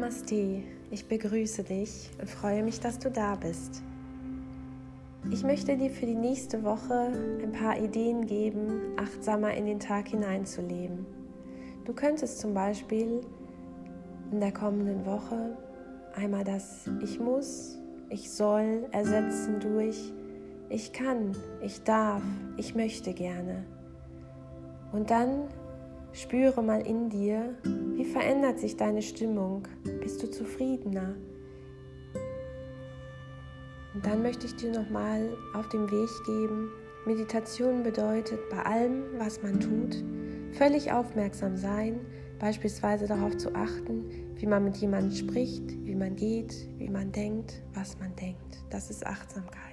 Namaste, ich begrüße dich und freue mich, dass du da bist. Ich möchte dir für die nächste Woche ein paar Ideen geben, achtsamer in den Tag hineinzuleben. Du könntest zum Beispiel in der kommenden Woche einmal das Ich muss, ich soll ersetzen durch Ich kann, ich darf, ich möchte gerne. Und dann spüre mal in dir, wie verändert sich deine Stimmung? Bist du zufriedener? Und dann möchte ich dir nochmal auf den Weg geben, Meditation bedeutet bei allem, was man tut, völlig aufmerksam sein, beispielsweise darauf zu achten, wie man mit jemandem spricht, wie man geht, wie man denkt, was man denkt. Das ist Achtsamkeit.